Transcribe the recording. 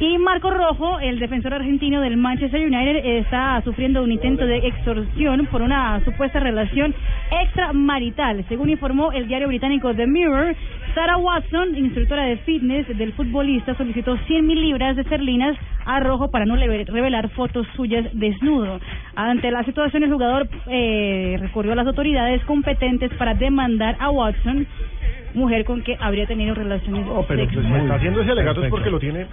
Y Marco Rojo, el defensor argentino del Manchester United, está sufriendo un intento de extorsión por una supuesta relación extramarital. Según informó el diario británico The Mirror, Sarah Watson, instructora de fitness del futbolista, solicitó 100 mil libras de esterlinas a Rojo para no revelar fotos suyas desnudo. Ante la situación, el jugador eh, recurrió a las autoridades competentes para demandar a Watson, mujer con que habría tenido relaciones No, pero pues, está haciendo ese alegato es porque lo tiene